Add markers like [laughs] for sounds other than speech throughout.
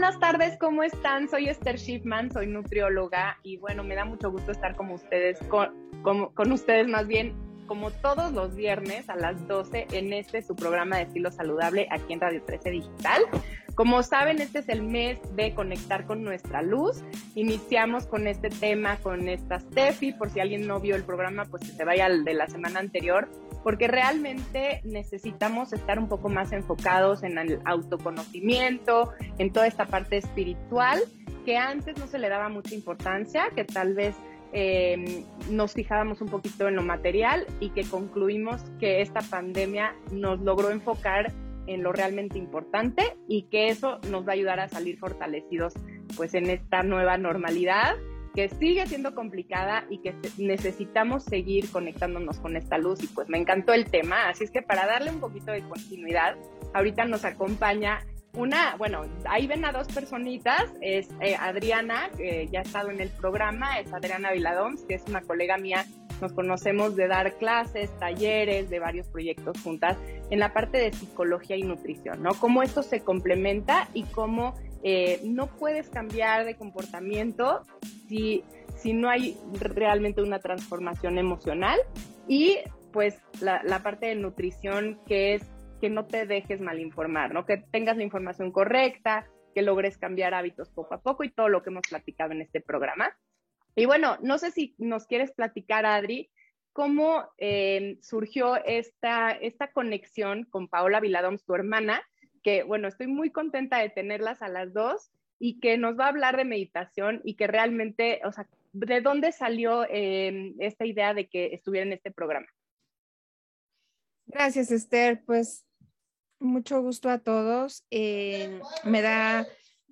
buenas tardes, ¿cómo están? Soy Esther Schiffman, soy nutrióloga y bueno, me da mucho gusto estar con ustedes, con, con, ustedes más bien, como todos los viernes a las 12 en este su programa de estilo saludable aquí en Radio 13 Digital. Como saben, este es el mes de conectar con nuestra luz. Iniciamos con este tema con esta Steffi, por si alguien no vio el programa, pues que se vaya al de la semana anterior, porque realmente necesitamos estar un poco más enfocados en el autoconocimiento, en toda esta parte espiritual, que antes no se le daba mucha importancia, que tal vez eh, nos fijábamos un poquito en lo material y que concluimos que esta pandemia nos logró enfocar en lo realmente importante y que eso nos va a ayudar a salir fortalecidos pues en esta nueva normalidad que sigue siendo complicada y que necesitamos seguir conectándonos con esta luz. Y pues me encantó el tema, así es que para darle un poquito de continuidad, ahorita nos acompaña una, bueno, ahí ven a dos personitas, es eh, Adriana, que ya ha estado en el programa, es Adriana Viladoms, que es una colega mía nos conocemos de dar clases, talleres, de varios proyectos juntas en la parte de psicología y nutrición, ¿no? Cómo esto se complementa y cómo eh, no puedes cambiar de comportamiento si, si no hay realmente una transformación emocional y pues la, la parte de nutrición que es que no te dejes mal informar, ¿no? Que tengas la información correcta, que logres cambiar hábitos poco a poco y todo lo que hemos platicado en este programa. Y bueno, no sé si nos quieres platicar, Adri, cómo eh, surgió esta, esta conexión con Paola Viladoms, tu hermana, que bueno, estoy muy contenta de tenerlas a las dos y que nos va a hablar de meditación y que realmente, o sea, ¿de dónde salió eh, esta idea de que estuviera en este programa? Gracias, Esther. Pues mucho gusto a todos. Eh, me da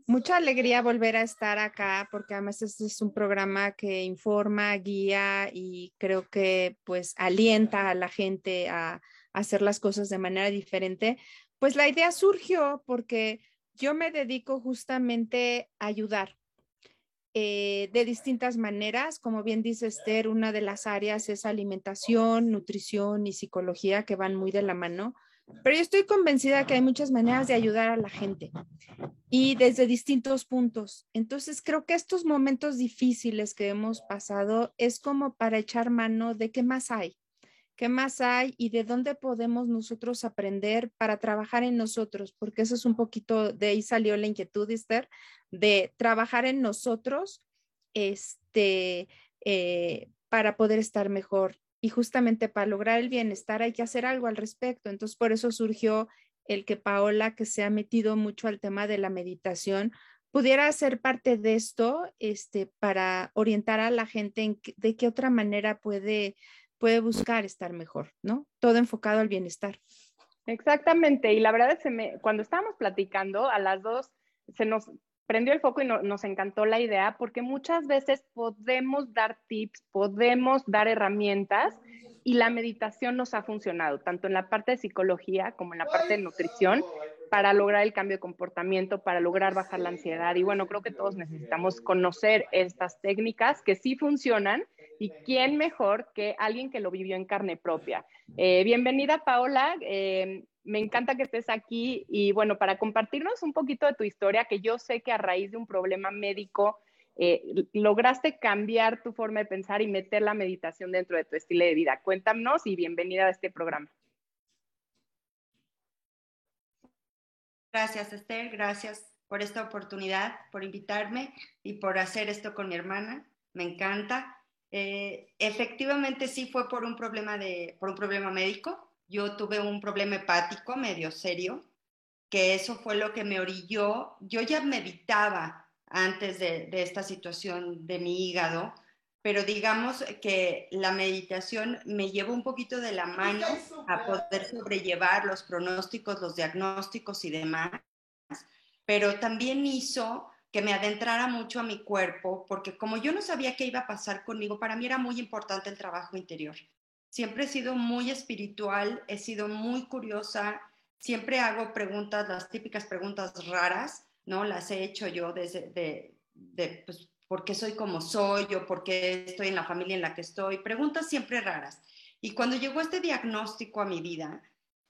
mucha alegría volver a estar acá porque además este es un programa que informa, guía y creo que pues alienta a la gente a, hacer las cosas de manera diferente. Pues la idea surgió porque yo me dedico justamente a ayudar eh, de distintas maneras. Como bien dice Esther, una de las áreas es alimentación, nutrición y psicología que van muy de la mano. Pero yo estoy convencida que hay muchas maneras de ayudar a la gente y desde distintos puntos. Entonces, creo que estos momentos difíciles que hemos pasado es como para echar mano de qué más hay, qué más hay y de dónde podemos nosotros aprender para trabajar en nosotros, porque eso es un poquito, de ahí salió la inquietud, Esther, de trabajar en nosotros, este, eh, para poder estar mejor y justamente para lograr el bienestar hay que hacer algo al respecto. Entonces, por eso surgió el que Paola, que se ha metido mucho al tema de la meditación, pudiera ser parte de esto este, para orientar a la gente en de qué otra manera puede, puede buscar estar mejor, ¿no? Todo enfocado al bienestar. Exactamente, y la verdad es que cuando estábamos platicando a las dos, se nos prendió el foco y nos encantó la idea porque muchas veces podemos dar tips, podemos dar herramientas y la meditación nos ha funcionado, tanto en la parte de psicología como en la parte de nutrición, para lograr el cambio de comportamiento, para lograr bajar la ansiedad. Y bueno, creo que todos necesitamos conocer estas técnicas que sí funcionan y quién mejor que alguien que lo vivió en carne propia. Eh, bienvenida, Paola. Eh, me encanta que estés aquí y bueno, para compartirnos un poquito de tu historia, que yo sé que a raíz de un problema médico eh, lograste cambiar tu forma de pensar y meter la meditación dentro de tu estilo de vida. Cuéntanos y bienvenida a este programa. Gracias, Esther. Gracias por esta oportunidad, por invitarme y por hacer esto con mi hermana. Me encanta. Eh, efectivamente, sí fue por un problema de, por un problema médico yo tuve un problema hepático medio serio, que eso fue lo que me orilló. Yo ya meditaba antes de, esta situación de mi hígado, pero digamos que la meditación me llevó un poquito de la mano a poder sobrellevar los pronósticos, los diagnósticos y demás, pero también hizo que me adentrara mucho a mi cuerpo, porque como yo no sabía qué iba a pasar conmigo, para mí era muy importante el trabajo interior. Siempre he sido muy espiritual, he sido muy curiosa, siempre hago preguntas, las típicas preguntas raras, ¿no? Las he hecho yo desde de, pues, por qué soy como soy o por qué estoy en la familia en la que estoy, preguntas siempre raras. Y cuando llegó este diagnóstico a mi vida,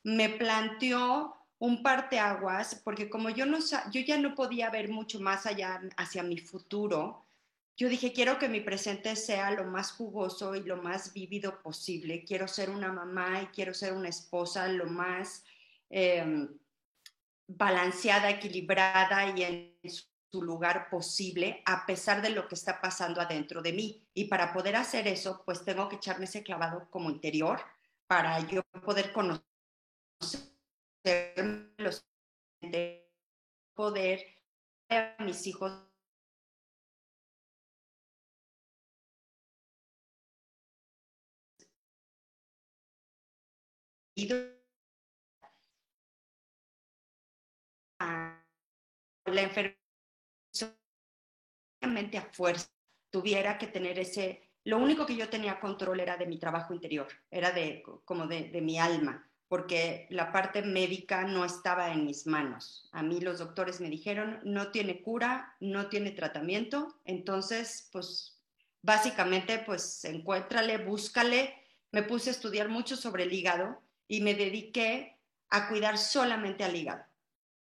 me planteó un parteaguas, porque como yo, no, yo ya no podía ver mucho más allá hacia mi futuro, yo dije, quiero que mi presente sea lo más jugoso y lo más vívido posible. Quiero ser una mamá y quiero ser una esposa lo más em, balanceada, equilibrada y en su lugar posible, a pesar de lo que está pasando adentro de mí. Y para poder hacer eso, pues tengo que echarme ese clavado como interior para yo poder conocer los poder a mis hijos la enfermedad a fuerza tuviera que tener ese, lo único que yo tenía control era de mi trabajo interior, era de como de, de mi alma, porque la parte médica no estaba en mis manos. A mí los doctores me dijeron, no tiene cura, no tiene tratamiento, entonces, pues básicamente, pues encuéntrale, búscale. Me puse a estudiar mucho sobre el hígado y me dediqué a cuidar solamente al hígado.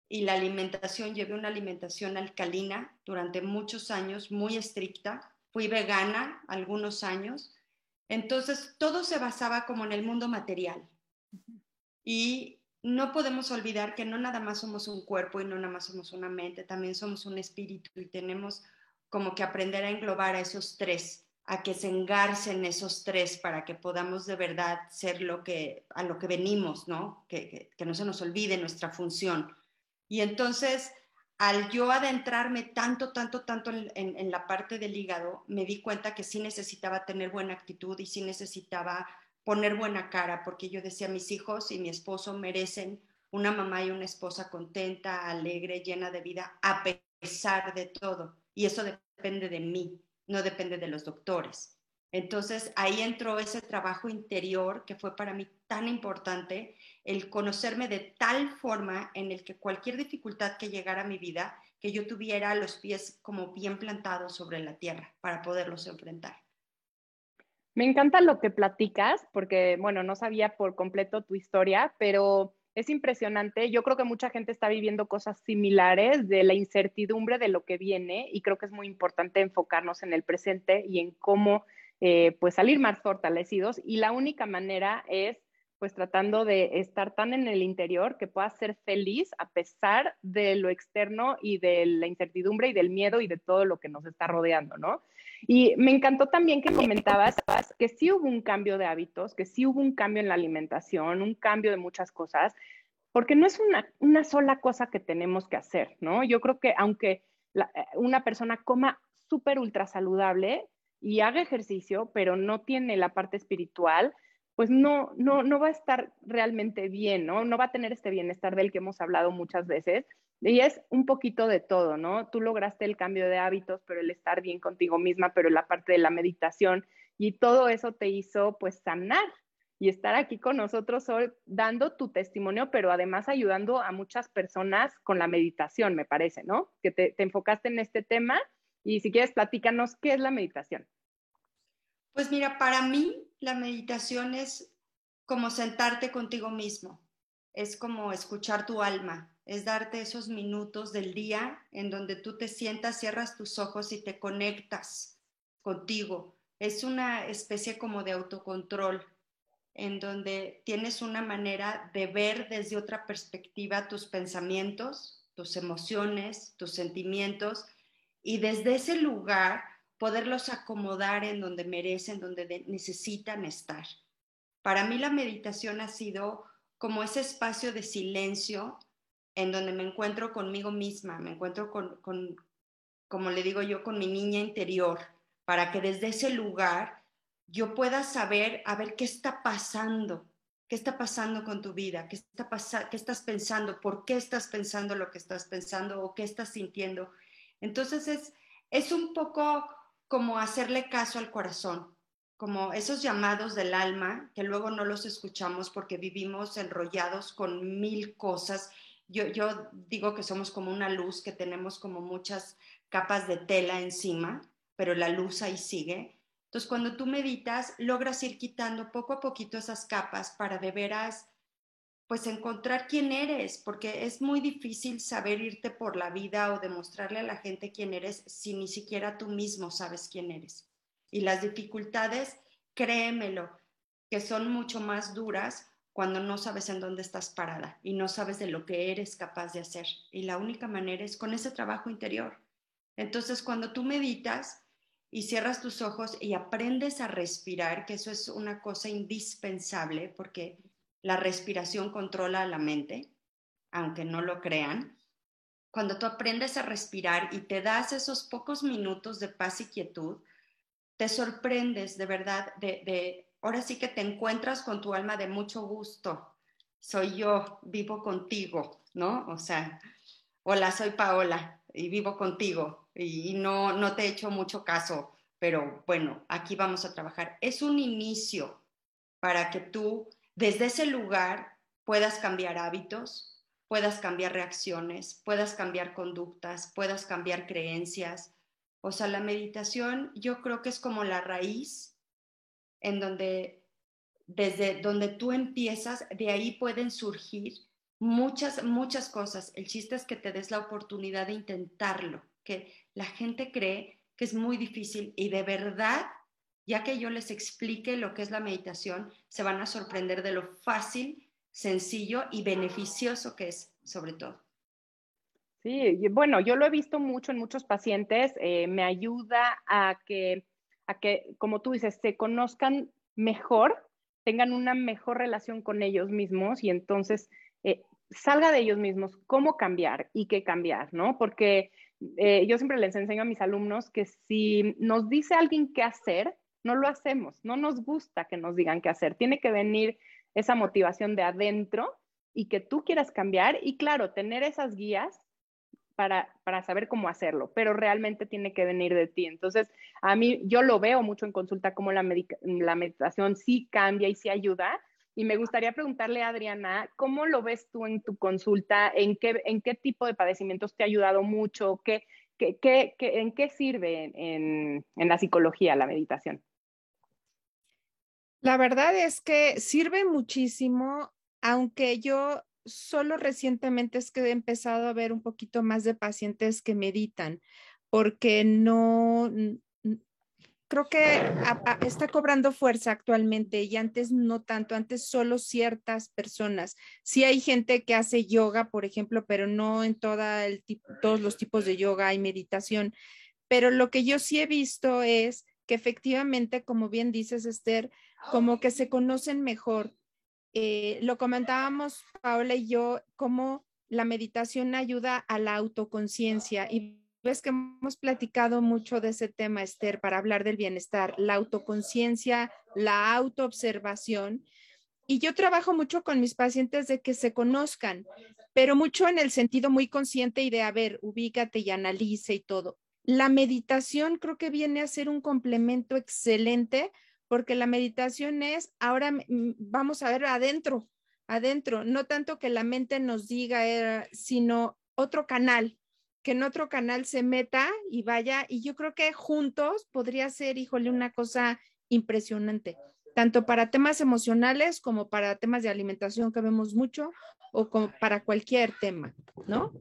Y la alimentación, llevé una alimentación alcalina durante muchos años, muy estricta. Fui vegana algunos años. Entonces, todo se basaba como en el mundo material y no podemos olvidar que no nada más somos un cuerpo y no nada más somos una mente, también somos un espíritu y tenemos como que aprender a englobar a esos tres, a que se engarcen esos tres para que podamos de verdad ser lo que, a lo que venimos, ¿no? Que, no se nos olvide nuestra función. Y entonces, al yo adentrarme tanto, tanto, tanto en, en la parte del hígado, me di cuenta que sí necesitaba tener buena actitud y sí necesitaba poner buena cara, porque yo decía, mis hijos y mi esposo merecen una mamá y una esposa contenta, alegre, llena de vida, a pesar de todo. Y eso depende de mí, no depende de los doctores. Entonces ahí entró ese trabajo interior que fue para mí tan importante, el conocerme de tal forma en el que cualquier dificultad que llegara a mi vida, que yo tuviera los pies como bien plantados sobre la tierra para poderlos enfrentar. Me encanta lo que platicas, porque, bueno, no sabía por completo tu historia, pero es impresionante. Yo creo que mucha gente está viviendo cosas similares de la incertidumbre de lo que viene y creo que es muy importante enfocarnos en el presente y en cómo eh, pues salir más fortalecidos. Y la única manera es pues tratando de estar tan en el interior que puedas ser feliz a pesar de lo externo y de la incertidumbre y del miedo y de todo lo que nos está rodeando, ¿no? Y me encantó también que comentabas que sí hubo un cambio de hábitos, que sí hubo un cambio en la alimentación, un cambio de muchas cosas, porque no es una, una sola cosa que tenemos que hacer, ¿no? Yo creo que aunque eh, una persona coma súper ultra saludable y haga ejercicio, pero no tiene la parte espiritual, pues no, no, no va a estar realmente bien, ¿no? No va a tener este bienestar del que hemos hablado muchas veces. Y es un poquito de todo, ¿no? Tú lograste el cambio de hábitos, pero el estar bien contigo misma, pero la parte de la meditación y todo eso te hizo pues sanar y estar aquí con nosotros hoy dando tu testimonio, pero además ayudando a muchas personas con la meditación, me parece, ¿no? Que te, te enfocaste en este tema y si quieres platícanos qué es la meditación. Pues mira, para mí la meditación es como sentarte contigo mismo, es como escuchar tu alma, es darte esos minutos del día en donde tú te sientas, cierras tus ojos y te conectas contigo. Es una especie como de autocontrol en donde tienes una manera de ver desde otra perspectiva tus pensamientos, tus emociones, tus sentimientos y desde ese lugar poderlos acomodar en donde merecen, donde necesitan estar. Para mí la meditación ha sido como ese espacio de silencio en donde me encuentro conmigo misma, me encuentro con, como le digo yo, con mi niña interior, para que desde ese lugar yo pueda saber, a ver qué está pasando, qué está pasando con tu vida, qué, está qué estás pensando, por qué estás pensando lo que estás pensando o qué estás sintiendo. Entonces es, es un poco como hacerle caso al corazón, como esos llamados del alma que luego no los escuchamos porque vivimos enrollados con mil cosas yo, digo que somos como una luz, que tenemos como muchas capas de tela encima, pero la luz ahí sigue. Entonces, cuando tú meditas, logras ir quitando poco a poquito esas capas para de veras pues encontrar quién eres, porque es muy difícil saber irte por la vida o demostrarle a la gente quién eres si ni siquiera tú mismo sabes quién eres. Y las dificultades, créemelo, que son mucho más duras cuando no sabes en dónde estás parada y no sabes de lo que eres capaz de hacer. Y la única manera es con ese trabajo interior. Entonces, cuando tú meditas y cierras tus ojos y aprendes a respirar, que eso es una cosa indispensable porque la respiración controla la mente, aunque no lo crean. Cuando tú aprendes a respirar y te das esos pocos minutos de paz y quietud, te sorprendes de verdad de, de ahora sí que te encuentras con tu alma de mucho gusto. Soy yo, vivo contigo, ¿no? O sea, hola, soy Paola y vivo contigo y no, no te he hecho mucho caso, pero bueno, aquí vamos a trabajar. Es un inicio para que tú desde ese lugar puedas cambiar hábitos, puedas cambiar reacciones, puedas cambiar conductas, puedas cambiar creencias. O sea, la meditación yo creo que es como la raíz en donde desde donde tú empiezas, de ahí pueden surgir muchas, muchas cosas. El chiste es que te des la oportunidad de intentarlo, que la gente cree que es muy difícil y de verdad, ya que yo les explique lo que es la meditación, se van a sorprender de lo fácil, sencillo y beneficioso que es, sobre todo. Sí, bueno, yo lo he visto mucho en muchos pacientes, eh, me ayuda a que a que, como tú dices, se conozcan mejor, tengan una mejor relación con ellos mismos y entonces eh, salga de ellos mismos cómo cambiar y qué cambiar, ¿no? Porque eh, yo siempre les enseño a mis alumnos que si nos dice alguien qué hacer, no lo hacemos, no nos gusta que nos digan qué hacer, tiene que venir esa motivación de adentro y que tú quieras cambiar y claro, tener esas guías para, saber cómo hacerlo, pero realmente tiene que venir de ti. Entonces, a mí yo lo veo mucho en consulta como la, la meditación sí cambia y sí ayuda. Y me gustaría preguntarle a Adriana, ¿cómo lo ves tú en tu consulta? ¿En qué, en qué tipo de padecimientos te ha ayudado mucho? ¿Qué, qué, qué, en qué sirve en, en la psicología la meditación? La verdad es que sirve muchísimo, aunque yo solo recientemente es que he empezado a ver un poquito más de pacientes que meditan, porque no, creo que está cobrando fuerza actualmente y antes no tanto, antes solo ciertas personas. Sí hay gente que hace yoga, por ejemplo, pero no en toda el todos los tipos de yoga hay meditación. Pero lo que yo sí he visto es que efectivamente, como bien dices, Esther, como que se conocen mejor, eh, lo comentábamos Paola y yo, cómo la meditación ayuda a la autoconciencia y ves que hemos platicado mucho de ese tema, Esther, para hablar del bienestar, la autoconciencia, la autoobservación. Y yo trabajo mucho con mis pacientes de que se conozcan, pero mucho en el sentido muy consciente y de, a ver, ubícate y analice y todo. La meditación creo que viene a ser un complemento excelente porque la meditación es, ahora vamos a ver adentro, adentro, no tanto que la mente nos diga, eh, sino otro canal, que en otro canal se meta y vaya, y yo creo que juntos podría ser, híjole, una cosa impresionante, tanto para temas emocionales como para temas de alimentación que vemos mucho o para cualquier tema, ¿no?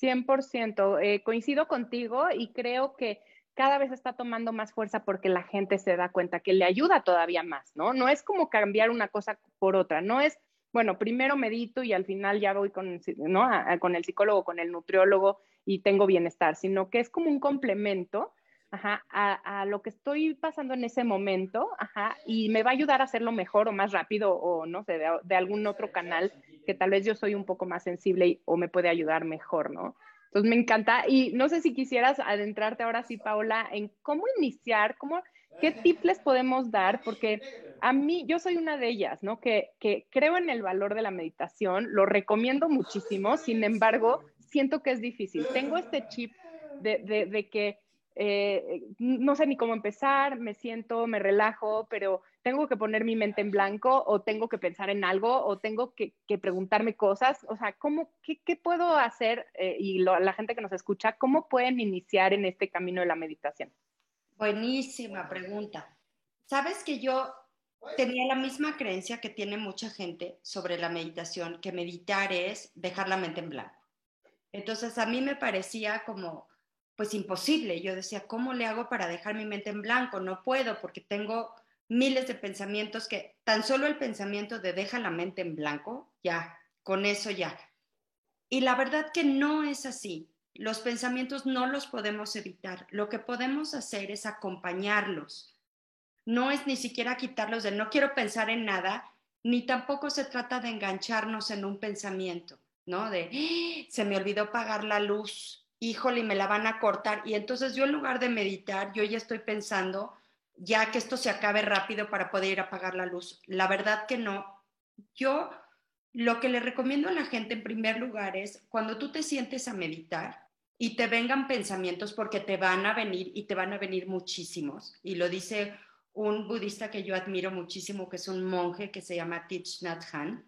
100%, eh, coincido contigo y creo que cada vez está tomando más fuerza porque la gente se da cuenta que le ayuda todavía más, ¿no? No es como cambiar una cosa por otra, no es, bueno, primero medito y al final ya voy con, el psicólogo, con el nutriólogo y tengo bienestar, sino que es como un complemento a, lo que estoy pasando en ese momento ajá, y me va a ayudar a hacerlo mejor o más rápido o no sé, de, algún otro canal que tal vez yo soy un poco más sensible o me puede ayudar mejor, ¿no? Entonces me encanta y no sé si quisieras adentrarte ahora sí, Paola, en cómo iniciar, cómo, qué tips les podemos dar, porque a mí, yo soy una de ellas, ¿no? Que, que creo en el valor de la meditación, lo recomiendo muchísimo, sin embargo, siento que es difícil. Tengo este chip de, de, que eh, no sé ni cómo empezar, me siento, me relajo, pero tengo que poner mi mente en blanco o tengo que pensar en algo o tengo que, preguntarme cosas. O sea, ¿cómo, qué, puedo hacer? Eh, y la gente que nos escucha, ¿cómo pueden iniciar en este camino de la meditación? Buenísima pregunta. Sabes que yo tenía la misma creencia que tiene mucha gente sobre la meditación, que meditar es dejar la mente en blanco. Entonces a mí me parecía como, pues imposible. Yo decía, ¿cómo le hago para dejar mi mente en blanco? No puedo porque tengo miles de pensamientos que tan solo el pensamiento de deja la mente en blanco, ya, con eso ya. Y la verdad que no es así. Los pensamientos no los podemos evitar. Lo que podemos hacer es acompañarlos. No es ni siquiera quitarlos de no quiero pensar en nada, ni tampoco se trata de engancharnos en un pensamiento, ¿no? De ¡Ah! se me olvidó pagar la luz, híjole, me la van a cortar. Y entonces yo en lugar de meditar, yo ya estoy pensando ya que esto se acabe rápido para poder ir a apagar la luz. La verdad que no. Yo lo que le recomiendo a la gente en primer lugar es cuando tú te sientes a meditar y te vengan pensamientos porque te van a venir y te van a venir muchísimos. Y lo dice un budista que yo admiro muchísimo, que es un monje que se llama Thich Nhat Hanh.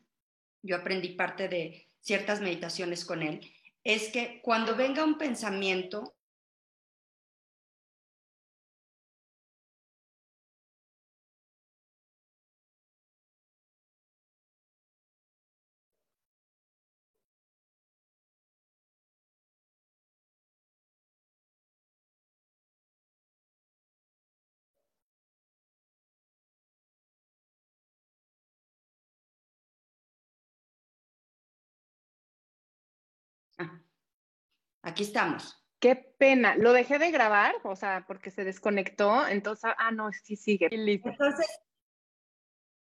Yo aprendí parte de ciertas meditaciones con él. Es que cuando venga un pensamiento, Ah, aquí estamos. Qué pena. Lo dejé de grabar, o sea, porque se desconectó. Entonces, ah, no, sí sigue. Entonces,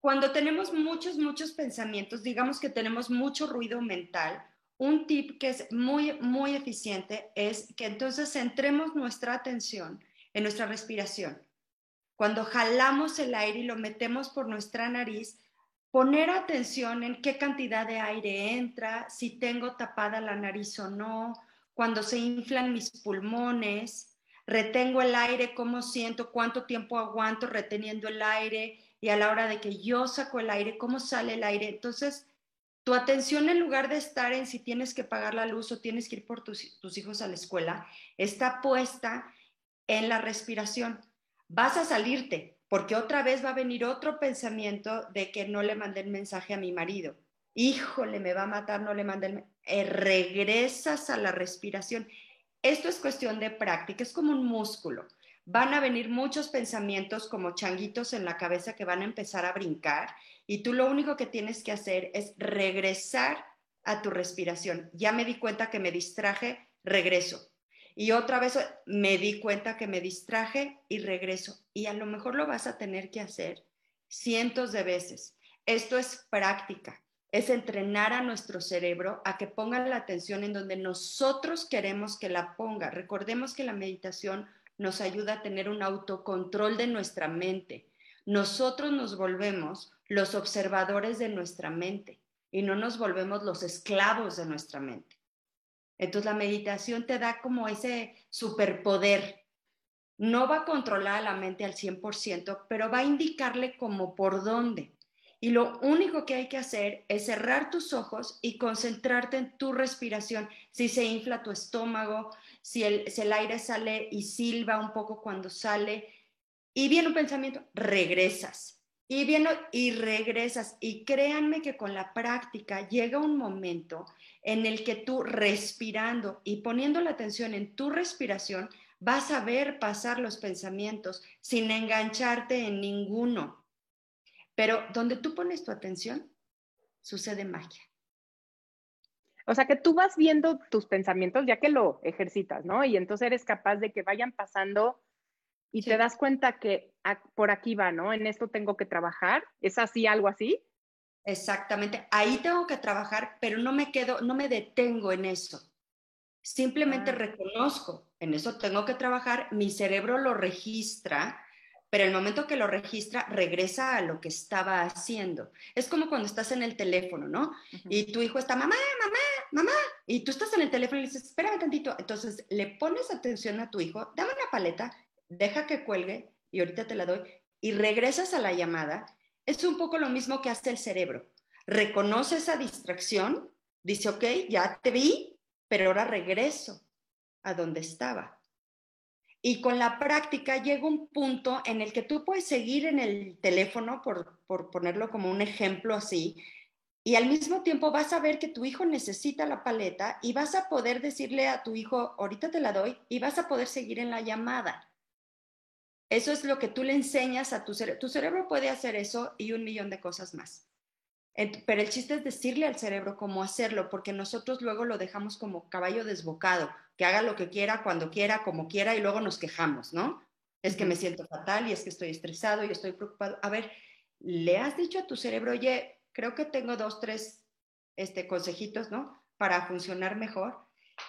cuando tenemos muchos, muchos pensamientos, digamos que tenemos mucho ruido mental, un tip que es muy, muy eficiente es que entonces centremos nuestra atención en nuestra respiración. Cuando jalamos el aire y lo metemos por nuestra nariz, poner atención en qué cantidad de aire entra, si tengo tapada la nariz o no, cuando se inflan mis pulmones, retengo el aire, cómo siento, cuánto tiempo aguanto reteniendo el aire y a la hora de que yo saco el aire, cómo sale el aire. Entonces, tu atención en lugar de estar en si tienes que pagar la luz o tienes que ir por tus, tus hijos a la escuela, está puesta en la respiración. Vas a salirte, porque otra vez va a venir otro pensamiento de que no le mandé el mensaje a mi marido. Híjole, me va a matar, no le mandé el eh, regresas a la respiración. Esto es cuestión de práctica, es como un músculo. Van a venir muchos pensamientos como changuitos en la cabeza que van a empezar a brincar y tú lo único que tienes que hacer es regresar a tu respiración. Ya me di cuenta que me distraje, regreso y otra vez me di cuenta que me distraje y regreso. Y a lo mejor lo vas a tener que hacer cientos de veces. Esto es práctica, es entrenar a nuestro cerebro a que ponga la atención en donde nosotros queremos que la ponga. Recordemos que la meditación nos ayuda a tener un autocontrol de nuestra mente. Nosotros nos volvemos los observadores de nuestra mente y no nos volvemos los esclavos de nuestra mente. Entonces la meditación te da como ese superpoder. No va a controlar a la mente al 100%, pero va a indicarle como por dónde. Y lo único que hay que hacer es cerrar tus ojos y concentrarte en tu respiración. Si se infla tu estómago, si el, si el aire sale y silba un poco cuando sale, y viene un pensamiento, regresas. Y viene y regresas. Y créanme que con la práctica llega un momento en el que tú respirando y poniendo la atención en tu respiración, vas a ver pasar los pensamientos sin engancharte en ninguno. Pero donde tú pones tu atención, sucede magia. O sea que tú vas viendo tus pensamientos ya que lo ejercitas, ¿no? Y entonces eres capaz de que vayan pasando y te das cuenta que por aquí va, ¿no? En esto tengo que trabajar. ¿Es así, algo así? Exactamente, ahí tengo que trabajar, pero no me quedo, no me detengo en eso. Simplemente ah. reconozco, en eso tengo que trabajar, mi cerebro lo registra, pero el momento que lo registra regresa a lo que estaba haciendo. Es como cuando estás en el teléfono, ¿no? Y tu hijo está, mamá, mamá, mamá, y tú estás en el teléfono y le dices, espérame tantito. Entonces le pones atención a tu hijo, dame una paleta, deja que cuelgue y ahorita te la doy, y regresas a la llamada es un poco lo mismo que hace el cerebro. Reconoce esa distracción, dice, ok, ya te vi, pero ahora regreso a donde estaba. Y con la práctica llega un punto en el que tú puedes seguir en el teléfono, por, por ponerlo como un ejemplo así, y al mismo tiempo vas a ver que tu hijo necesita la paleta y vas a poder decirle a tu hijo, ahorita te la doy, y vas a poder seguir en la llamada. Eso es lo que tú le enseñas a tu cerebro. Tu cerebro puede hacer eso y un millón de cosas más. Pero el chiste es decirle al cerebro cómo hacerlo, porque nosotros luego lo dejamos como caballo desbocado, que haga lo que quiera, cuando quiera, como quiera, y luego nos quejamos, ¿no? Es que me siento fatal y es que estoy estresado y estoy preocupado. A ver, le has dicho a tu cerebro, oye, creo que tengo dos, tres este, consejitos, ¿no? Para funcionar mejor.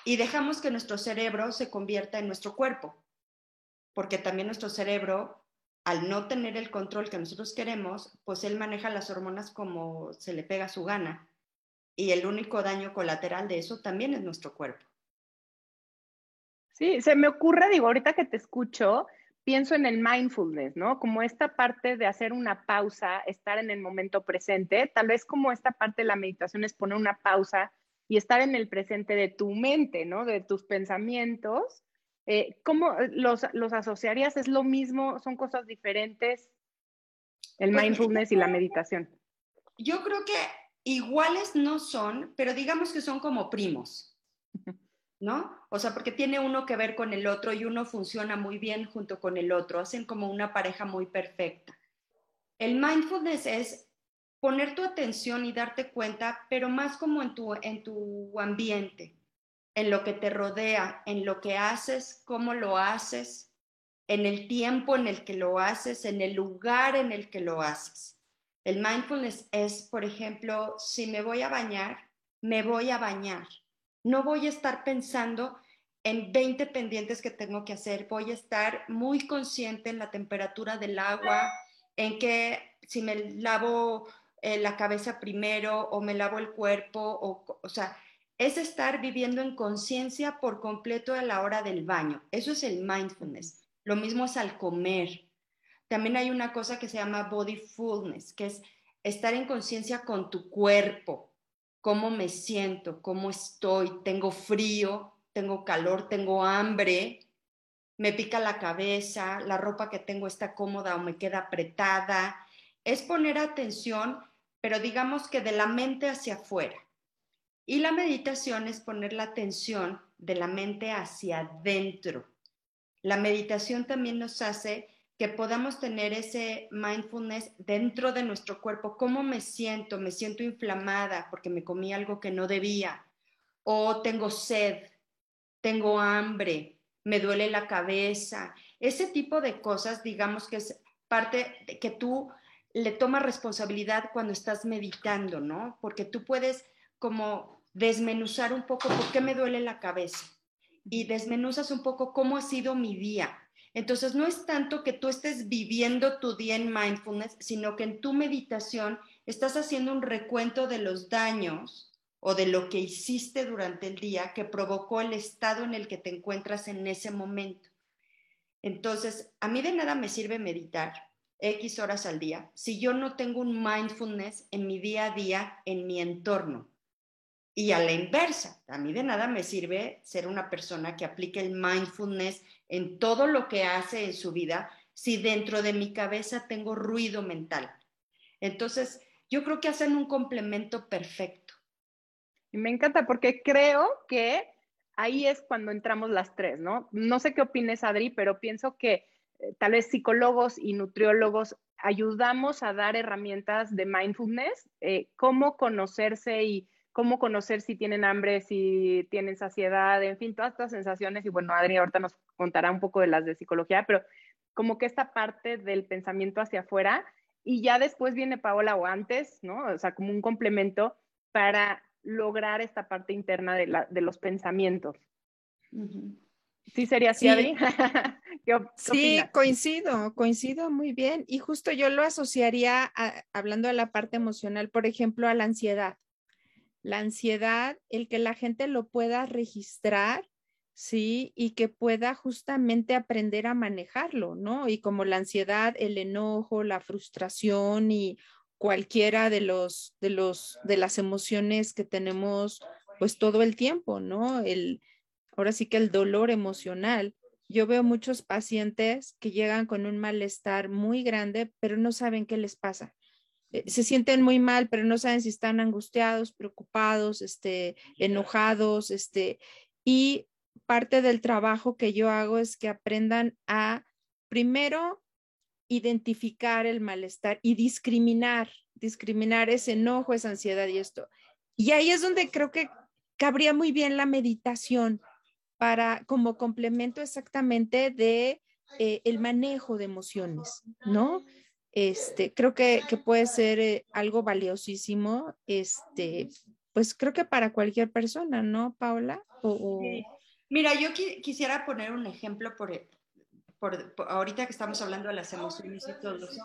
Y dejamos que nuestro cerebro se convierta en nuestro cuerpo, porque también nuestro cerebro, al no tener el control que nosotros queremos, pues él maneja las hormonas como se le pega su gana. Y el único daño colateral de eso también es nuestro cuerpo. Sí, se me ocurre, digo, ahorita que te escucho, pienso en el mindfulness, ¿no? Como esta parte de hacer una pausa, estar en el momento presente, tal vez como esta parte de la meditación es poner una pausa y estar en el presente de tu mente, ¿no? De tus pensamientos. Eh, ¿Cómo los, los asociarías? ¿Es lo mismo? ¿Son cosas diferentes? El pues, mindfulness y la meditación. Yo creo que iguales no son, pero digamos que son como primos. ¿no? O sea, porque tiene uno que ver con el otro y uno funciona muy bien junto con el otro, hacen como una pareja muy perfecta. El mindfulness es poner tu atención y darte cuenta, pero más como en tu, en tu ambiente, en lo que te rodea, en lo que haces, cómo lo haces, en el tiempo en el que lo haces, en el lugar en el que lo haces. El mindfulness es, por ejemplo, si me voy a bañar, me voy a bañar no voy a estar pensando en 20 pendientes que tengo que hacer, voy a estar muy consciente en la temperatura del agua, en que si me lavo eh, la cabeza primero o me lavo el cuerpo, o, o sea, es estar viviendo en conciencia por completo a la hora del baño. Eso es el mindfulness. Lo mismo es al comer. También hay una cosa que se llama body fullness, que es estar en conciencia con tu cuerpo, cómo me siento, cómo estoy, tengo frío, tengo calor, tengo hambre, me pica la cabeza, la ropa que tengo está cómoda o me queda apretada. Es poner atención, pero digamos que de la mente hacia afuera. Y la meditación es poner la atención de la mente hacia adentro. La meditación también nos hace que podamos tener ese mindfulness dentro de nuestro cuerpo. ¿Cómo me siento? Me siento inflamada porque me comí algo que no debía. O tengo sed, tengo hambre, me duele la cabeza. Ese tipo de cosas, digamos que es parte de que tú le tomas responsabilidad cuando estás meditando, ¿no? Porque tú puedes como desmenuzar un poco por qué me duele la cabeza y desmenuzas un poco cómo ha sido mi día entonces, no es tanto que tú estés viviendo tu día en mindfulness, sino que en tu meditación estás haciendo un recuento de los daños o de lo que hiciste durante el día que provocó el estado en el que te encuentras en ese momento. Entonces, a mí de nada me sirve meditar X horas al día si yo no tengo un mindfulness en mi día a día, en mi entorno. Y a la inversa, a mí de nada me sirve ser una persona que aplique el mindfulness en todo lo que hace en su vida si dentro de mi cabeza tengo ruido mental. Entonces, yo creo que hacen un complemento perfecto. Y me encanta porque creo que ahí es cuando entramos las tres, ¿no? No sé qué opines, Adri, pero pienso que eh, tal vez psicólogos y nutriólogos ayudamos a dar herramientas de mindfulness, eh, cómo conocerse y cómo conocer si tienen hambre, si tienen saciedad, en fin, todas estas sensaciones. Y bueno, Adri ahorita nos contará un poco de las de psicología, pero como que esta parte del pensamiento hacia afuera y ya después viene Paola o antes, ¿no? O sea, como un complemento para lograr esta parte interna de, la, de los pensamientos. Sí, sería así, Adri. [laughs] sí, coincido, coincido muy bien. Y justo yo lo asociaría, hablando de la parte emocional, por ejemplo, a la ansiedad la ansiedad, el que la gente lo pueda registrar, ¿sí? Y que pueda justamente aprender a manejarlo, ¿no? Y como la ansiedad, el enojo, la frustración y cualquiera de los, de los, de las emociones que tenemos pues todo el tiempo, ¿no? El, ahora sí que el dolor emocional, yo veo muchos pacientes que llegan con un malestar muy grande, pero no saben qué les pasa. Eh, se sienten muy mal, pero no saben si están angustiados, preocupados, este, enojados, este, y parte del trabajo que yo hago es que aprendan a primero identificar el malestar y discriminar, discriminar ese enojo, esa ansiedad y esto. Y ahí es donde creo que cabría muy bien la meditación para como complemento exactamente de eh, el manejo de emociones, ¿no? Este, creo que, puede ser eh, algo valiosísimo, este, pues creo que para cualquier persona, ¿no, Paula? Mira, yo quisiera poner un ejemplo por, por, ahorita que estamos hablando de las emociones y todo eso.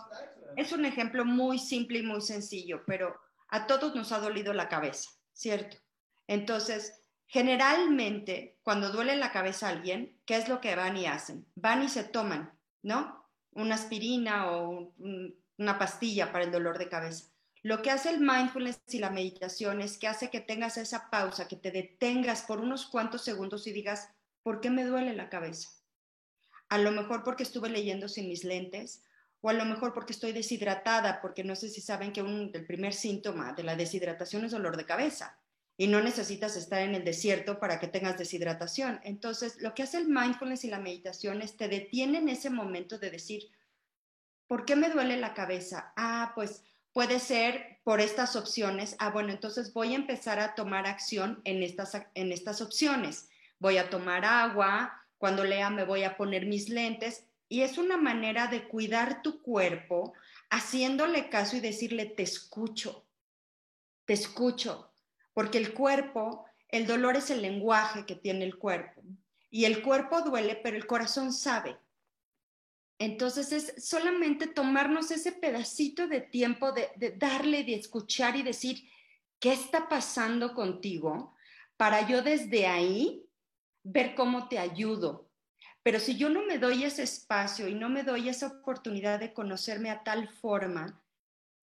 Es un ejemplo muy simple y muy sencillo, pero a todos nos ha dolido la cabeza, ¿cierto? Entonces, generalmente, cuando duele la cabeza a alguien, ¿qué es lo que van y hacen? Van y se toman, ¿no? Una aspirina o una pastilla para el dolor de cabeza. Lo que hace el mindfulness y la meditación es que hace que tengas esa pausa, que te detengas por unos cuantos segundos y digas, ¿por qué me duele la cabeza? A lo mejor porque estuve leyendo sin mis lentes, o a lo mejor porque estoy deshidratada, porque no sé si saben que el primer síntoma de la deshidratación es dolor de cabeza y no necesitas estar en el desierto para que tengas deshidratación. Entonces, lo que hace el mindfulness y la meditación es te detiene en ese momento de decir, ¿por qué me duele la cabeza? Ah, pues puede ser por estas opciones. Ah, bueno, entonces voy a empezar a tomar acción en estas, en estas opciones. Voy a tomar agua, cuando lea me voy a poner mis lentes y es una manera de cuidar tu cuerpo haciéndole caso y decirle, te escucho, te escucho, porque el cuerpo, el dolor es el lenguaje que tiene el cuerpo. Y el cuerpo duele, pero el corazón sabe. Entonces es solamente tomarnos ese pedacito de tiempo de, darle, de escuchar y decir, ¿qué está pasando contigo? Para yo desde ahí ver cómo te ayudo. Pero si yo no me doy ese espacio y no me doy esa oportunidad de conocerme a tal forma,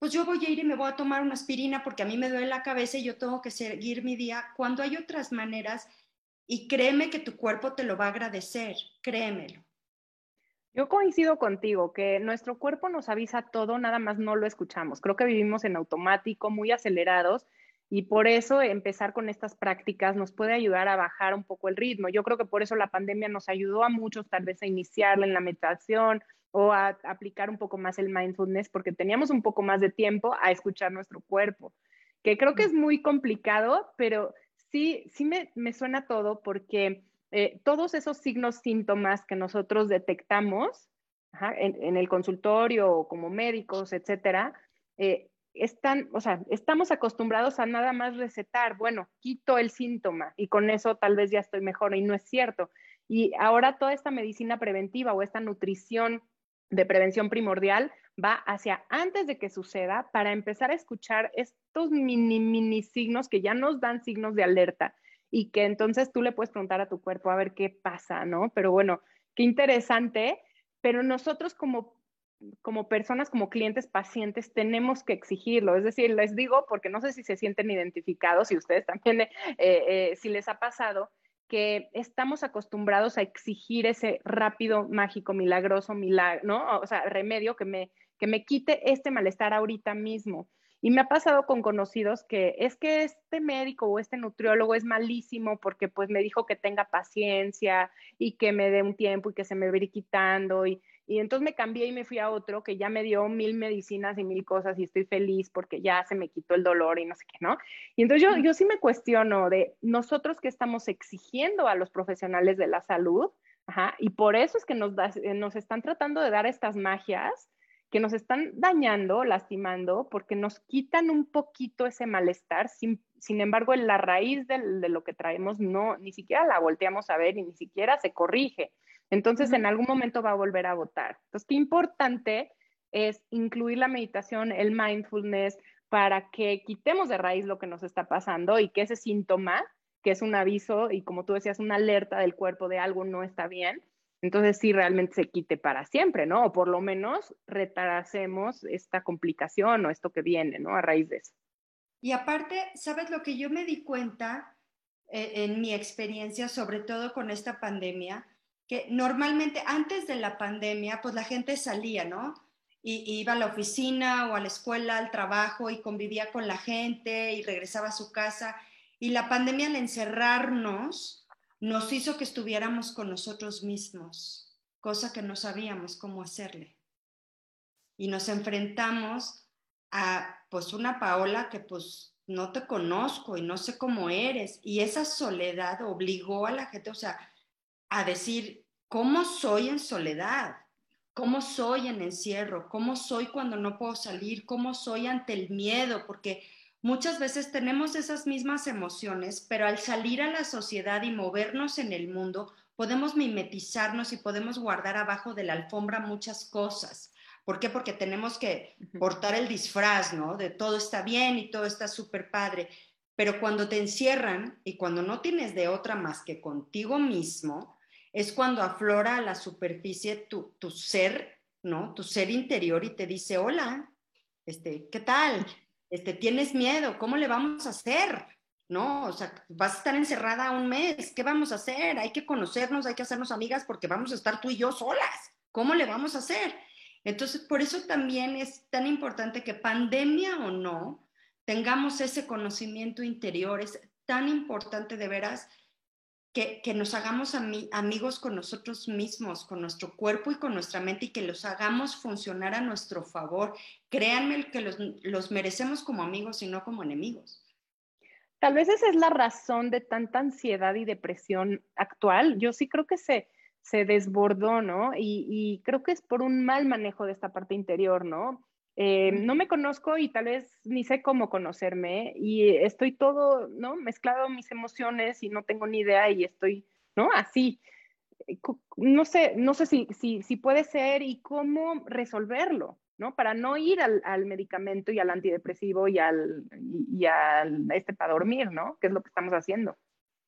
pues yo voy a ir y me voy a tomar una aspirina porque a mí me duele la cabeza y yo tengo que seguir mi día, cuando hay otras maneras y créeme que tu cuerpo te lo va a agradecer, créemelo. Yo coincido contigo que nuestro cuerpo nos avisa todo, nada más no lo escuchamos. Creo que vivimos en automático, muy acelerados y por eso empezar con estas prácticas nos puede ayudar a bajar un poco el ritmo. Yo creo que por eso la pandemia nos ayudó a muchos tal vez a iniciarla en la meditación, o a, aplicar un poco más el mindfulness porque teníamos un poco más de tiempo a escuchar nuestro cuerpo, que creo que es muy complicado, pero sí, sí me, me suena todo porque eh, todos esos signos, síntomas que nosotros detectamos en, el consultorio o como médicos, etcétera, eh, están, o sea, estamos acostumbrados a nada más recetar, bueno, quito el síntoma y con eso tal vez ya estoy mejor y no es cierto. Y ahora toda esta medicina preventiva o esta nutrición de prevención primordial va hacia antes de que suceda para empezar a escuchar estos mini, mini signos que ya nos dan signos de alerta y que entonces tú le puedes preguntar a tu cuerpo a ver qué pasa, ¿no? Pero bueno, qué interesante, pero nosotros como como personas, como clientes, pacientes, tenemos que exigirlo. Es decir, les digo, porque no sé si se sienten identificados, y ustedes también, eh, eh, si les ha pasado, que estamos acostumbrados a exigir ese rápido, mágico, milagroso, milagro, ¿no? O sea, remedio que me, que me quite este malestar ahorita mismo. Y me ha pasado con conocidos que es que este médico o este nutriólogo es malísimo porque pues me dijo que tenga paciencia y que me dé un tiempo y que se me va quitando y, y entonces me cambié y me fui a otro que ya me dio mil medicinas y mil cosas y estoy feliz porque ya se me quitó el dolor y no sé qué, ¿no? Y entonces yo, yo sí me cuestiono de nosotros que estamos exigiendo a los profesionales de la salud, ajá, y por eso es que nos, eh, nos están tratando de dar estas magias que nos están dañando, lastimando, porque nos quitan un poquito ese malestar, sin, sin embargo, en la raíz de, de, lo que traemos no, ni siquiera la volteamos a ver y ni siquiera se corrige. Entonces, en algún momento va a volver a votar. Entonces, qué importante es incluir la meditación, el mindfulness, para que quitemos de raíz lo que nos está pasando y que ese síntoma, que es un aviso y como tú decías, una alerta del cuerpo de algo no está bien, entonces sí realmente se quite para siempre, ¿no? O por lo menos retrasemos esta complicación o esto que viene, ¿no? A raíz de eso. Y aparte, ¿sabes lo que yo me di cuenta eh, en mi experiencia, sobre todo con esta pandemia? Que normalmente antes de la pandemia, pues la gente salía, ¿no? Y, iba a la oficina o a la escuela, al trabajo y convivía con la gente y regresaba a su casa. Y la pandemia al encerrarnos nos hizo que estuviéramos con nosotros mismos, cosa que no sabíamos cómo hacerle. Y nos enfrentamos a pues una Paola que pues no te conozco y no sé cómo eres. Y esa soledad obligó a la gente, o sea, a decir, ¿cómo soy en soledad? ¿Cómo soy en encierro? ¿Cómo soy cuando no puedo salir? ¿Cómo soy ante el miedo? Porque muchas veces tenemos esas mismas emociones, pero al salir a la sociedad y movernos en el mundo, podemos mimetizarnos y podemos guardar abajo de la alfombra muchas cosas. ¿Por qué? Porque tenemos que portar el disfraz, ¿no? De todo está bien y todo está súper padre. Pero cuando te encierran y cuando no tienes de otra más que contigo mismo, es cuando aflora a la superficie tu, tu ser, ¿no? Tu ser interior y te dice, hola, este, ¿qué tal? Este, ¿Tienes miedo? ¿Cómo le vamos a hacer? ¿No? O sea, vas a estar encerrada un mes, ¿qué vamos a hacer? Hay que conocernos, hay que hacernos amigas porque vamos a estar tú y yo solas. ¿Cómo le vamos a hacer? Entonces, por eso también es tan importante que pandemia o no, tengamos ese conocimiento interior, es tan importante de veras que, nos hagamos amigos con nosotros mismos, con nuestro cuerpo y con nuestra mente y que los hagamos funcionar a nuestro favor. Créanme que los, merecemos como amigos y no como enemigos. Tal vez esa es la razón de tanta ansiedad y depresión actual. Yo sí creo que se, se desbordó, ¿no? Y, creo que es por un mal manejo de esta parte interior, ¿no? Eh, no me conozco y tal vez ni sé cómo conocerme y estoy todo, ¿no? Mezclado mis emociones y no tengo ni idea y estoy, ¿no? Así. Eh, no sé, no sé si, si, si puede ser y cómo resolverlo, ¿no? Para no ir al, al medicamento y al antidepresivo y al, y, al este para dormir, ¿no? Que es lo que estamos haciendo.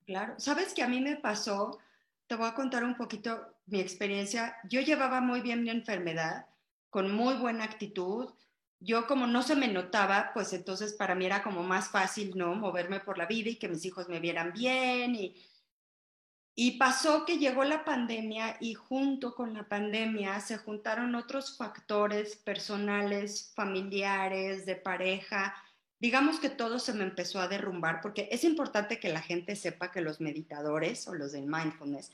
Claro, sabes que a mí me pasó, te voy a contar un poquito mi experiencia. Yo llevaba muy bien mi enfermedad, con muy buena actitud. Yo como no se me notaba, pues entonces para mí era como más fácil, ¿no? Moverme por la vida y que mis hijos me vieran bien. Y, y pasó que llegó la pandemia y junto con la pandemia se juntaron otros factores personales, familiares, de pareja. Digamos que todo se me empezó a derrumbar porque es importante que la gente sepa que los meditadores o los del mindfulness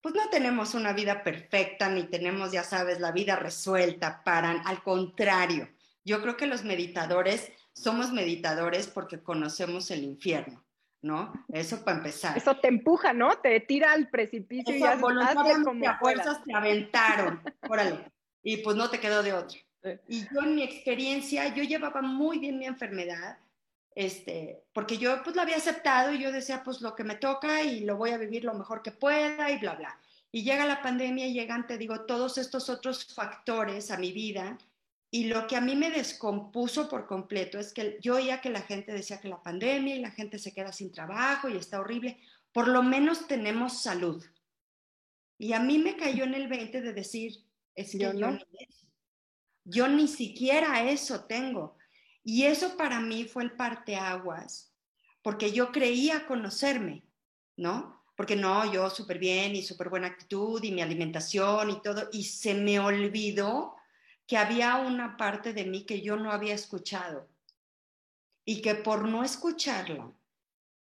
pues no tenemos una vida perfecta ni tenemos, ya sabes, la vida resuelta para, al contrario, yo creo que los meditadores somos meditadores porque conocemos el infierno, ¿no? Eso para empezar. Eso te empuja, ¿no? Te tira al precipicio y ya como a fuerzas te aventaron, órale, y pues no te quedó de otra. [laughs] Y yo en mi experiencia, yo llevaba muy bien mi enfermedad, este, porque yo pues lo había aceptado y yo decía pues lo que me toca y lo voy a vivir lo mejor que pueda y bla, bla. Y llega la pandemia y llegan, te digo, todos estos otros factores a mi vida y lo que a mí me descompuso por completo es que yo oía que la gente decía que la pandemia y la gente se queda sin trabajo y está horrible, por lo menos tenemos salud. Y a mí me cayó en el 20 de decir, es que yo, no. yo ni siquiera eso tengo. Y eso para mí fue el parteaguas, porque yo creía conocerme, ¿no? Porque no, yo súper bien y súper buena actitud y mi alimentación y todo, y se me olvidó que había una parte de mí que yo no había escuchado y que por no escucharla,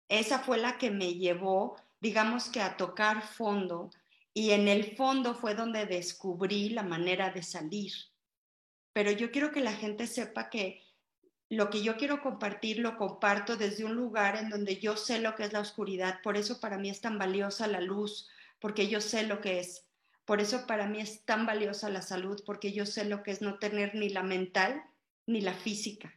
esa fue la que me llevó, digamos que a tocar fondo y en el fondo fue donde descubrí la manera de salir. Pero yo quiero que la gente sepa que lo que yo quiero compartir lo comparto desde un lugar en donde yo sé lo que es la oscuridad. Por eso para mí es tan valiosa la luz, porque yo sé lo que es. Por eso para mí es tan valiosa la salud, porque yo sé lo que es no tener ni la mental ni la física.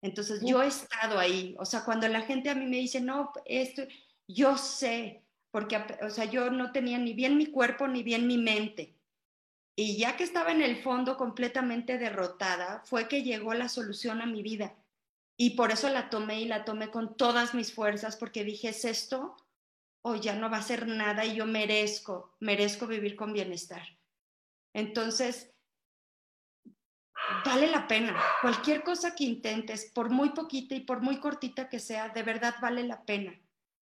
Entonces yo he estado ahí. O sea, cuando la gente a mí me dice, no, esto, yo sé, porque, o sea, yo no tenía ni bien mi cuerpo ni bien mi mente. Y ya que estaba en el fondo completamente derrotada, fue que llegó la solución a mi vida. Y por eso la tomé y la tomé con todas mis fuerzas, porque dije, es esto o ya no va a ser nada y yo merezco, merezco vivir con bienestar. Entonces, vale la pena. Cualquier cosa que intentes, por muy poquita y por muy cortita que sea, de verdad vale la pena.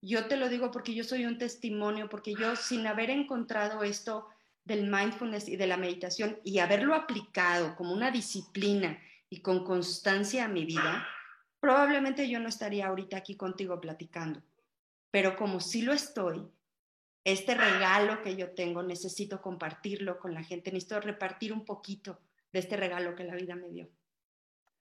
Yo te lo digo porque yo soy un testimonio, porque yo sin haber encontrado esto del mindfulness y de la meditación y haberlo aplicado como una disciplina y con constancia a mi vida, probablemente yo no estaría ahorita aquí contigo platicando. Pero como sí lo estoy, este regalo que yo tengo necesito compartirlo con la gente, necesito repartir un poquito de este regalo que la vida me dio.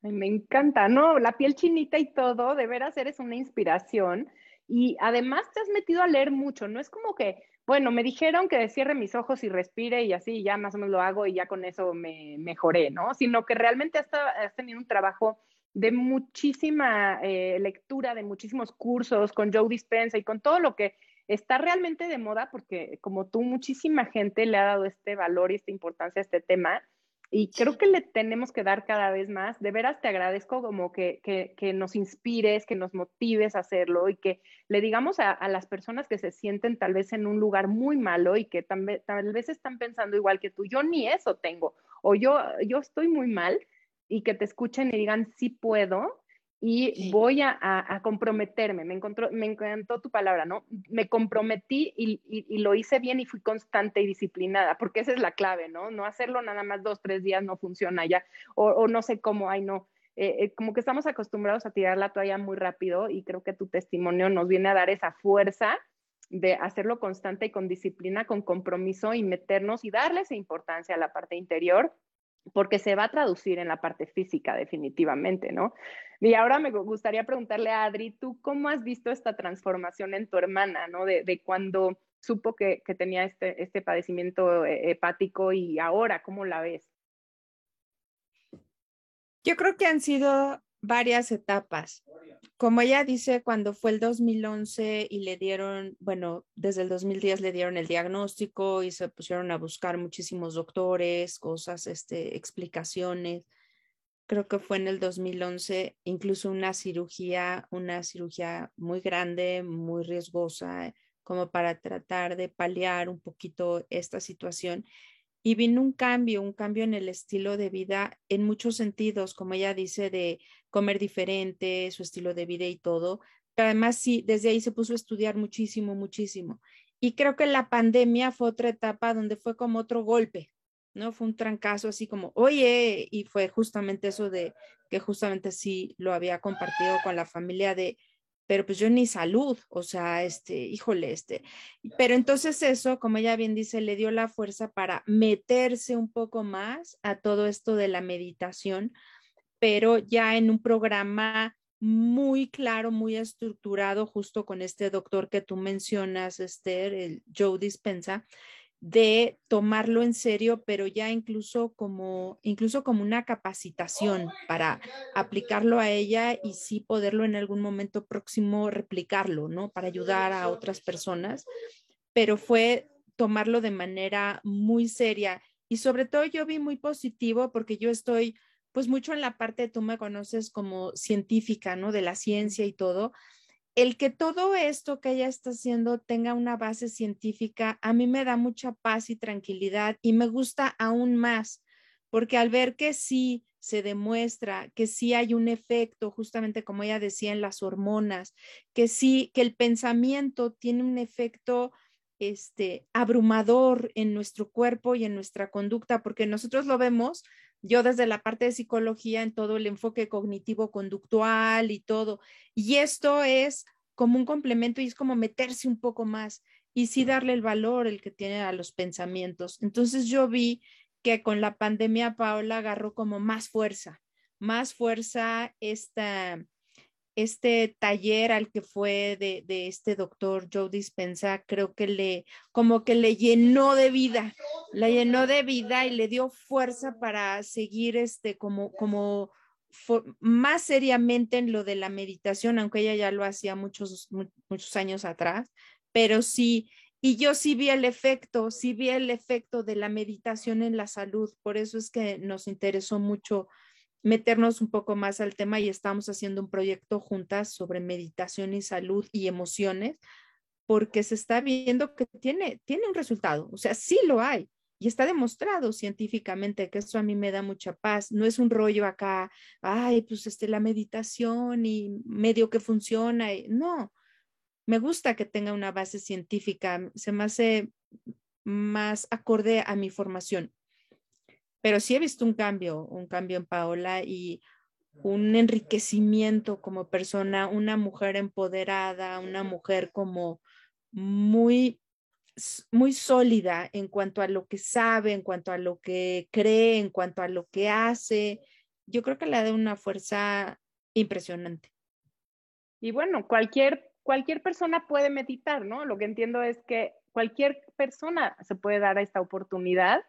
me encanta, ¿no? La piel chinita y todo, de veras eres una inspiración. Y además te has metido a leer mucho, no es como que, bueno, me dijeron que cierre mis ojos y respire y así ya más o menos lo hago y ya con eso me mejoré, ¿no? Sino que realmente has, tenido un trabajo de muchísima eh, lectura, de muchísimos cursos con Joe Dispensa y con todo lo que está realmente de moda, porque como tú, muchísima gente le ha dado este valor y esta importancia a este tema y creo que le tenemos que dar cada vez más. De veras te agradezco como que, que, nos inspires, que nos motives a hacerlo y que le digamos a, a, las personas que se sienten tal vez en un lugar muy malo y que tal, tal vez están pensando igual que tú, yo ni eso tengo, o yo, yo estoy muy mal y que te escuchen y digan, sí puedo, y voy a, comprometerme. Me, encontró, me encantó tu palabra, ¿no? Me comprometí y, lo hice bien y fui constante y disciplinada, porque esa es la clave, ¿no? No hacerlo nada más dos, tres días no funciona ya, o, no sé cómo, ay, no. Eh, eh, como que estamos acostumbrados a tirar la toalla muy rápido y creo que tu testimonio nos viene a dar esa fuerza de hacerlo constante y con disciplina, con compromiso y meternos y darle esa importancia a la parte interior porque se va a traducir en la parte física definitivamente, ¿no? Y ahora me gustaría preguntarle a Adri, ¿tú cómo has visto esta transformación en tu hermana, ¿no? De, cuando supo que, tenía este, este padecimiento eh, hepático y ahora, ¿cómo la ves? Yo creo que han sido varias etapas. Como ella dice, cuando fue el 2011 y le dieron, bueno, desde el 2010 le dieron el diagnóstico y se pusieron a buscar muchísimos doctores, cosas, este, explicaciones. Creo que fue en el 2011, incluso una cirugía, una cirugía muy grande, muy riesgosa, como para tratar de paliar un poquito esta situación y vino un cambio, un cambio en el estilo de vida en muchos sentidos, como ella dice, de comer diferente, su estilo de vida y todo. Pero además, sí, desde ahí se puso a estudiar muchísimo, muchísimo. Y creo que la pandemia fue otra etapa donde fue como otro golpe, ¿no? Fue un trancazo así como, oye, y fue justamente eso de que justamente sí lo había compartido con la familia de, pero pues yo ni salud, o sea, este, híjole, este, pero entonces eso, como ella bien dice, le dio la fuerza para meterse un poco más a todo esto de la meditación, pero ya en un programa muy claro, muy estructurado, justo con este doctor que tú mencionas, Esther, el Joe Dispensa, de tomarlo en serio, pero ya incluso como, incluso como una capacitación para aplicarlo a ella y sí poderlo en algún momento próximo replicarlo, ¿no? Para ayudar a otras personas, pero fue tomarlo de manera muy seria y sobre todo yo vi muy positivo porque yo estoy pues mucho en la parte, tú me conoces como científica, ¿no? De la ciencia y todo el que todo esto que ella está haciendo tenga una base científica, a mí me da mucha paz y tranquilidad y me gusta aún más, porque al ver que sí se demuestra que sí hay un efecto, justamente como ella decía en las hormonas, que sí, que el pensamiento tiene un efecto este abrumador en nuestro cuerpo y en nuestra conducta, porque nosotros lo vemos yo desde la parte de psicología en todo el enfoque cognitivo conductual y todo. Y esto es como un complemento y es como meterse un poco más y sí darle el valor el que tiene a los pensamientos. Entonces yo vi que con la pandemia Paola agarró como más fuerza, más fuerza esta, este taller al que fue de, de, este doctor Joe Dispensa, creo que le, como que le llenó de vida, le llenó de vida y le dio fuerza para seguir este, como, como más seriamente en lo de la meditación, aunque ella ya lo hacía muchos, muchos años atrás, pero sí, y yo sí vi el efecto, sí vi el efecto de la meditación en la salud, por eso es que nos interesó mucho meternos un poco más al tema y estamos haciendo un proyecto juntas sobre meditación y salud y emociones, porque se está viendo que tiene, tiene un resultado, o sea, sí lo hay. Y está demostrado científicamente que eso a mí me da mucha paz. No es un rollo acá, ay, pues este, la meditación y medio que funciona. No, me gusta que tenga una base científica, se me hace más acorde a mi formación. Pero sí he visto un cambio, un cambio en Paola y un enriquecimiento como persona, una mujer empoderada, una mujer como muy muy sólida en cuanto a lo que sabe, en cuanto a lo que cree, en cuanto a lo que hace. Yo creo que le da una fuerza impresionante. Y bueno, cualquier, cualquier persona puede meditar, ¿no? Lo que entiendo es que cualquier persona se puede dar esta oportunidad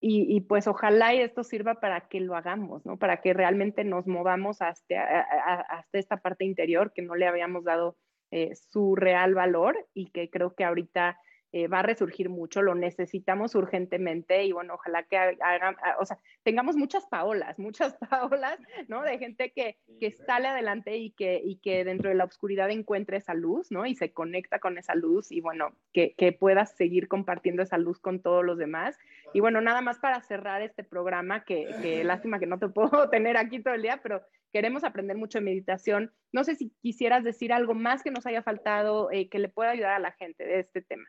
y, pues ojalá y esto sirva para que lo hagamos, ¿no? Para que realmente nos movamos hasta, hasta esta parte interior que no le habíamos dado eh, su real valor y que creo que ahorita eh, va a resurgir mucho, lo necesitamos urgentemente y bueno, ojalá que hagan, o sea, tengamos muchas Paolas, [laughs] muchas Paolas, ¿no? De gente que, que sale adelante y que, y que dentro de la oscuridad encuentre esa luz, ¿no? Y se conecta con esa luz y bueno, que, que puedas seguir compartiendo esa luz con todos los demás. Y bueno, nada más para cerrar este programa, que, que lástima que no te [laughs] puedo tener aquí todo el día, pero queremos aprender mucho de meditación. No sé si quisieras decir algo más que nos haya faltado, eh, que le pueda ayudar a la gente de este tema.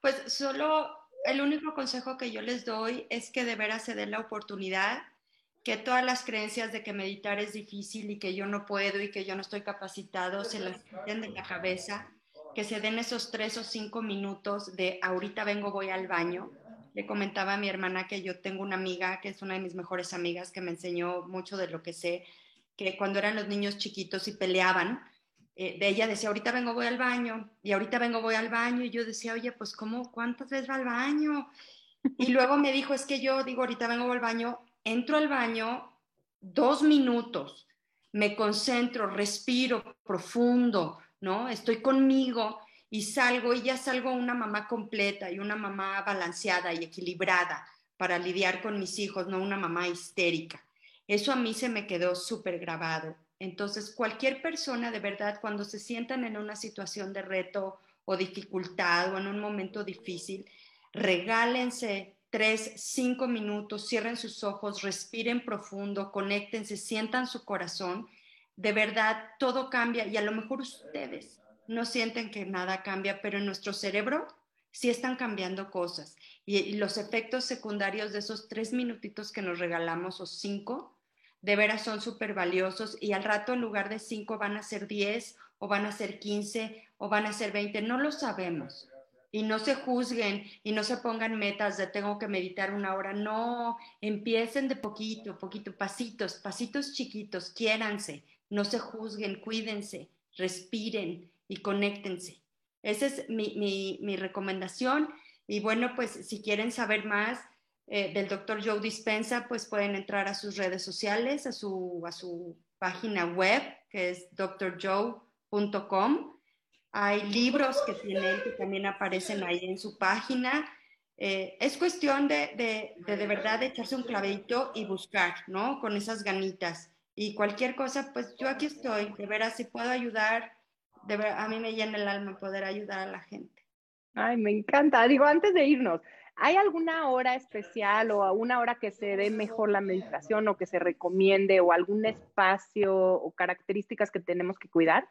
Pues solo el único consejo que yo les doy es que de veras se den la oportunidad, que todas las creencias de que meditar es difícil y que yo no puedo y que yo no estoy capacitado se las quiten de la cabeza, que se den esos tres o cinco minutos de ahorita vengo, voy al baño. Le comentaba a mi hermana que yo tengo una amiga que es una de mis mejores amigas que me enseñó mucho de lo que sé, que cuando eran los niños chiquitos y peleaban, eh, ella decía, ahorita vengo, voy al baño, y ahorita vengo, voy al baño, y yo decía, oye, pues ¿cómo, cuántas veces va al baño? Y luego me dijo, es que yo digo, ahorita vengo, voy al baño, entro al baño dos minutos, me concentro, respiro profundo, ¿no? Estoy conmigo y salgo y ya salgo una mamá completa y una mamá balanceada y equilibrada para lidiar con mis hijos, no una mamá histérica. Eso a mí se me quedó súper grabado. Entonces, cualquier persona de verdad, cuando se sientan en una situación de reto o dificultad o en un momento difícil, regálense tres, cinco minutos, cierren sus ojos, respiren profundo, conéctense, sientan su corazón. De verdad, todo cambia y a lo mejor ustedes no sienten que nada cambia, pero en nuestro cerebro sí están cambiando cosas. Y, los efectos secundarios de esos tres minutitos que nos regalamos o cinco de veras son súper valiosos y al rato en lugar de 5 van a ser 10 o van a ser 15 o van a ser 20, no lo sabemos. Y no se juzguen y no se pongan metas de tengo que meditar una hora, no, empiecen de poquito, poquito, pasitos, pasitos chiquitos, quiéranse, no se juzguen, cuídense, respiren y conéctense. Esa es mi, mi, mi recomendación. Y bueno, pues si quieren saber más, eh, del doctor Joe Dispensa, pues pueden entrar a sus redes sociales, a su, a su página web, que es drjoe.com. Hay libros que tiene que también aparecen ahí en su página. Eh, es cuestión de de, de de, verdad echarse un clavito y buscar, ¿no? Con esas ganitas. Y cualquier cosa, pues yo aquí estoy, de veras, si puedo ayudar, de ver, a mí me llena el alma poder ayudar a la gente. Ay, me encanta. Digo, antes de irnos, ¿Hay alguna hora especial o una hora que se dé mejor la meditación o que se recomiende o algún espacio o características que tenemos que cuidar?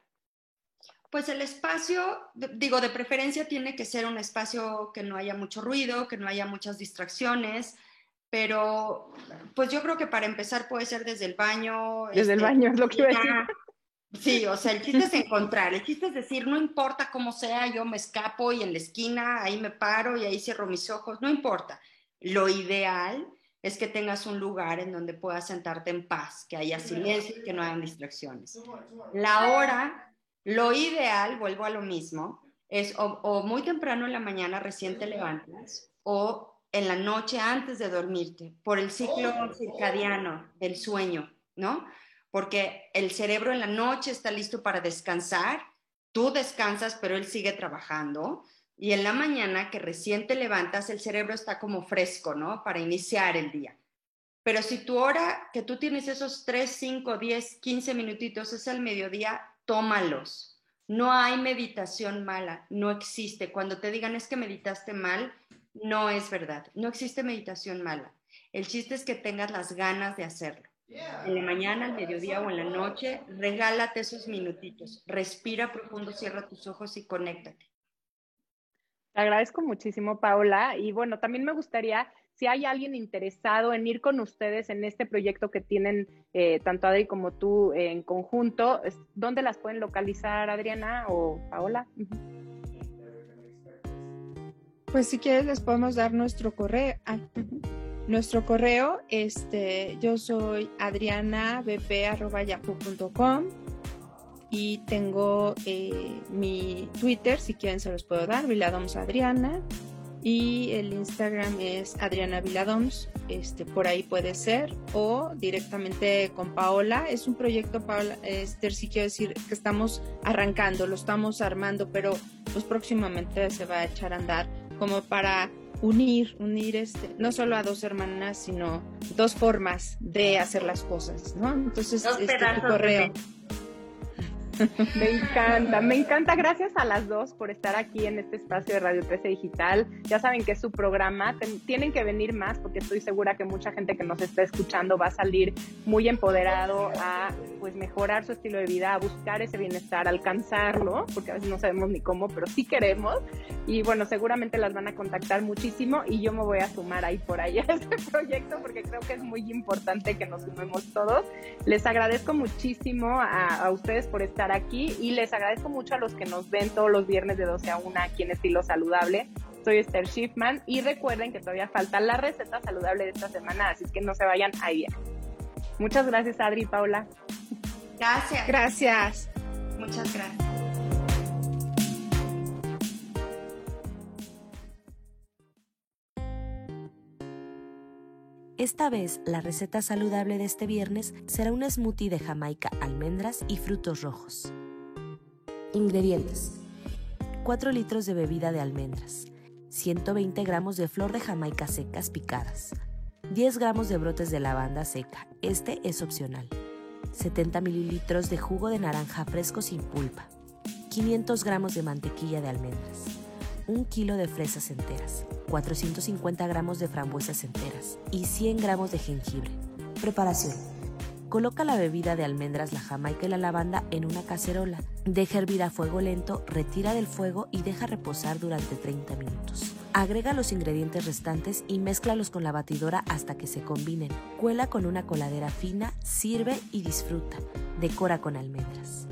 Pues el espacio, digo, de preferencia tiene que ser un espacio que no haya mucho ruido, que no haya muchas distracciones, pero pues yo creo que para empezar puede ser desde el baño. Desde el este, baño, es lo que iba a decir. Sí, o sea, el chiste es encontrar, el chiste es decir, no importa cómo sea, yo me escapo y en la esquina, ahí me paro y ahí cierro mis ojos, no importa. Lo ideal es que tengas un lugar en donde puedas sentarte en paz, que haya silencio y que no hayan distracciones. La hora, lo ideal, vuelvo a lo mismo, es o, o muy temprano en la mañana recién te levantas o en la noche antes de dormirte, por el ciclo circadiano del sueño, ¿no? Porque el cerebro en la noche está listo para descansar, tú descansas, pero él sigue trabajando, y en la mañana que recién te levantas, el cerebro está como fresco, ¿no? Para iniciar el día. Pero si tu hora, que tú tienes esos 3, 5, 10, 15 minutitos, es al mediodía, tómalos. No hay meditación mala, no existe. Cuando te digan es que meditaste mal, no es verdad. No existe meditación mala. El chiste es que tengas las ganas de hacerlo en la mañana, al mediodía o en la noche, regálate esos minutitos. Respira profundo, cierra tus ojos y conéctate. Te agradezco muchísimo, Paula. Y bueno, también me gustaría, si hay alguien interesado en ir con ustedes en este proyecto que tienen eh, tanto Adri como tú en conjunto, ¿dónde las pueden localizar, Adriana o Paola? Pues si quieres les podemos dar nuestro correo. Ah, nuestro correo, este, yo soy adrianabp.yahoo.com y tengo eh, mi Twitter, si quieren se los puedo dar, Viladoms Adriana. Y el Instagram es Adriana Viladoms, este, por ahí puede ser, o directamente con Paola. Es un proyecto, Paola, Esther, sí quiero decir que estamos arrancando, lo estamos armando, pero pues próximamente se va a echar a andar como para unir, unir este, no solo a dos hermanas, sino dos formas de hacer las cosas, ¿no? Entonces, este, tu correo. Me encanta, me encanta. Gracias a las dos por estar aquí en este espacio de Radio 13 Digital. Ya saben que es su programa. tienen que venir más porque estoy segura que mucha gente que nos está escuchando va a salir muy empoderado a pues mejorar su estilo de vida, a buscar ese bienestar, alcanzarlo, porque a veces no sabemos ni cómo, pero sí queremos. Y bueno, seguramente las van a contactar muchísimo y yo me voy a sumar ahí por ahí a [laughs] este proyecto porque creo que es muy importante que nos sumemos todos. Les agradezco muchísimo a, a ustedes por estar aquí y les agradezco mucho a los que nos ven todos los viernes de 12 a 1 aquí en Estilo Saludable. Soy Esther Schiffman y recuerden que todavía falta la receta saludable de esta semana, así que no se vayan ahí. Muchas gracias, Adri y Paula. Gracias. Gracias. Muchas gracias. Esta vez, la receta saludable de este viernes será un smoothie de jamaica, almendras y frutos rojos. Ingredientes. 4 litros de bebida de almendras, 120 gramos de flor de jamaica secas picadas, 10 gramos de brotes de lavanda seca, este es opcional, 70 mililitros de jugo de naranja fresco sin pulpa, 500 gramos de mantequilla de almendras, 1 kilo de fresas enteras, 450 gramos de frambuesas enteras y 100 gramos de jengibre. Preparación. Coloca la bebida de almendras, la jamaica y la lavanda en una cacerola. Deja hervir a fuego lento, retira del fuego y deja reposar durante 30 minutos. Agrega los ingredientes restantes y mézclalos con la batidora hasta que se combinen. Cuela con una coladera fina, sirve y disfruta. Decora con almendras.